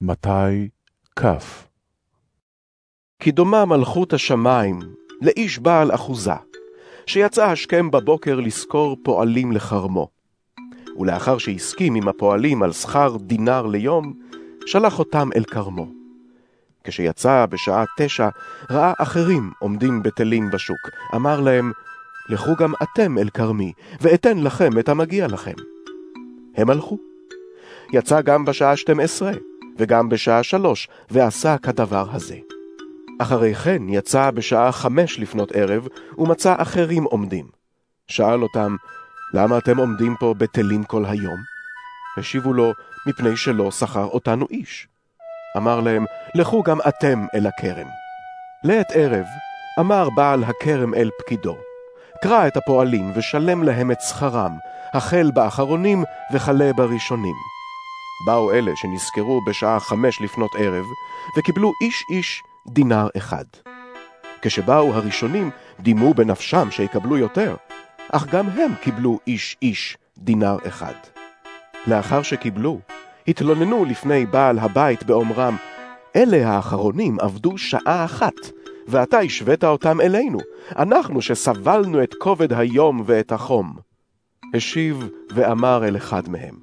מתי כ. כי דומה מלכות השמיים לאיש בעל אחוזה, שיצא השכם בבוקר לשכור פועלים לחרמו. ולאחר שהסכים עם הפועלים על שכר דינר ליום, שלח אותם אל כרמו. כשיצא בשעה תשע, ראה אחרים עומדים בטלים בשוק. אמר להם, לכו גם אתם אל כרמי, ואתן לכם את המגיע לכם. הם הלכו. יצא גם בשעה שתים עשרה, וגם בשעה שלוש, ועשה כדבר הזה. אחרי כן יצא בשעה חמש לפנות ערב, ומצא אחרים עומדים. שאל אותם, למה אתם עומדים פה בטלים כל היום? השיבו לו, מפני שלא שכר אותנו איש. אמר להם, לכו גם אתם אל הכרם. לעת ערב, אמר בעל הכרם אל פקידו, קרא את הפועלים ושלם להם את שכרם, החל באחרונים וכלה בראשונים. באו אלה שנזכרו בשעה חמש לפנות ערב, וקיבלו איש איש דינר אחד. כשבאו הראשונים, דימו בנפשם שיקבלו יותר, אך גם הם קיבלו איש איש דינר אחד. לאחר שקיבלו, התלוננו לפני בעל הבית באומרם, אלה האחרונים עבדו שעה אחת, ואתה השווית אותם אלינו, אנחנו שסבלנו את כובד היום ואת החום. השיב ואמר אל אחד מהם,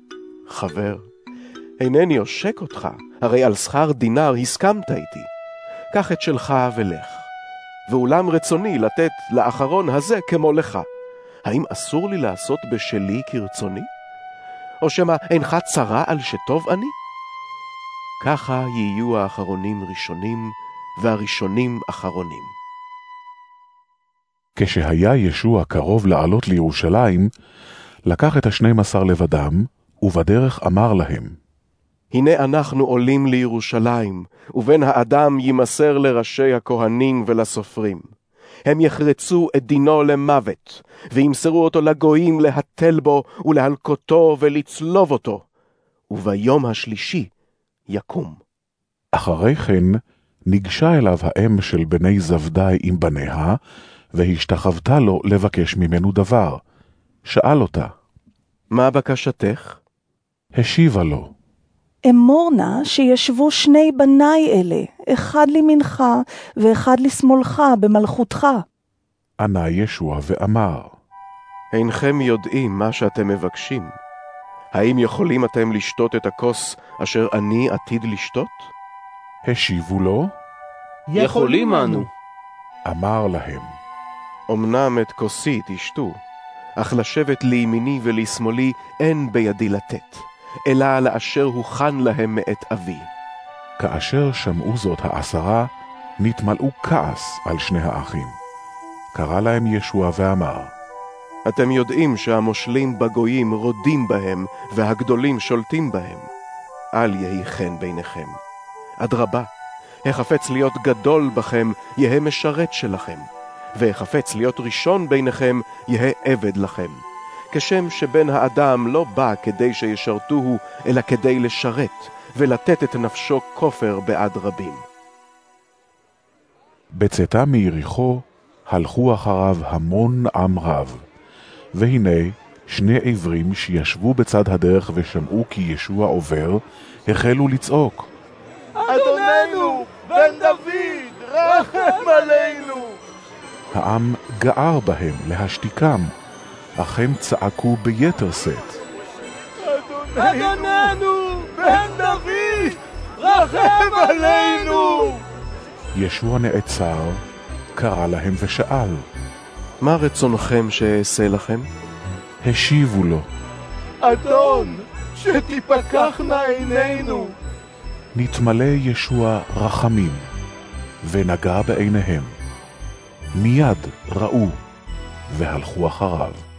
חבר, אינני עושק אותך, הרי על שכר דינר הסכמת איתי. קח את שלך ולך. ואולם רצוני לתת לאחרון הזה כמו לך. האם אסור לי לעשות בשלי כרצוני? או שמא אינך צרה על שטוב אני? ככה יהיו האחרונים ראשונים, והראשונים אחרונים. כשהיה ישוע קרוב לעלות לירושלים, לקח את השנים עשר לבדם, ובדרך אמר להם, הנה אנחנו עולים לירושלים, ובן האדם יימסר לראשי הכהנים ולסופרים. הם יחרצו את דינו למוות, וימסרו אותו לגויים להתל בו ולהלקותו ולצלוב אותו, וביום השלישי יקום. אחרי כן ניגשה אליו האם של בני זבדי עם בניה, והשתחוותה לו לבקש ממנו דבר. שאל אותה, מה בקשתך? השיבה לו, אמור נא שישבו שני בניי אלה, אחד לימינך ואחד לשמאלך במלכותך. ענה ישוע ואמר, אינכם יודעים מה שאתם מבקשים. האם יכולים אתם לשתות את הכוס אשר אני עתיד לשתות? השיבו לו, יכולים אנו. אמר להם, אמנם את כוסי תשתו, אך לשבת לימיני ולשמאלי אין בידי לתת. אלא לאשר הוכן להם מאת אבי. כאשר שמעו זאת העשרה, נתמלאו כעס על שני האחים. קרא להם ישוע ואמר, אתם יודעים שהמושלים בגויים רודים בהם, והגדולים שולטים בהם. אל יהי חן ביניכם. אדרבה, החפץ להיות גדול בכם, יהא משרת שלכם, והחפץ להיות ראשון ביניכם, יהא עבד לכם. כשם שבן האדם לא בא כדי שישרתוהו, אלא כדי לשרת, ולתת את נפשו כופר בעד רבים. בצאתה מיריחו, הלכו אחריו המון עם רב. והנה, שני עברים שישבו בצד הדרך ושמעו כי ישוע עובר, החלו לצעוק. אדוננו, בן דוד, רחם עלינו! העם גער בהם להשתיקם, אך הם צעקו ביתר שאת. אדוננו, בן דוד, רחם עלינו! ישוע נעצר, קרא להם ושאל. מה רצונכם שאעשה לכם? השיבו לו. אדון, שתפקחנה עינינו. נתמלא ישוע רחמים, ונגע בעיניהם. מיד ראו, והלכו אחריו.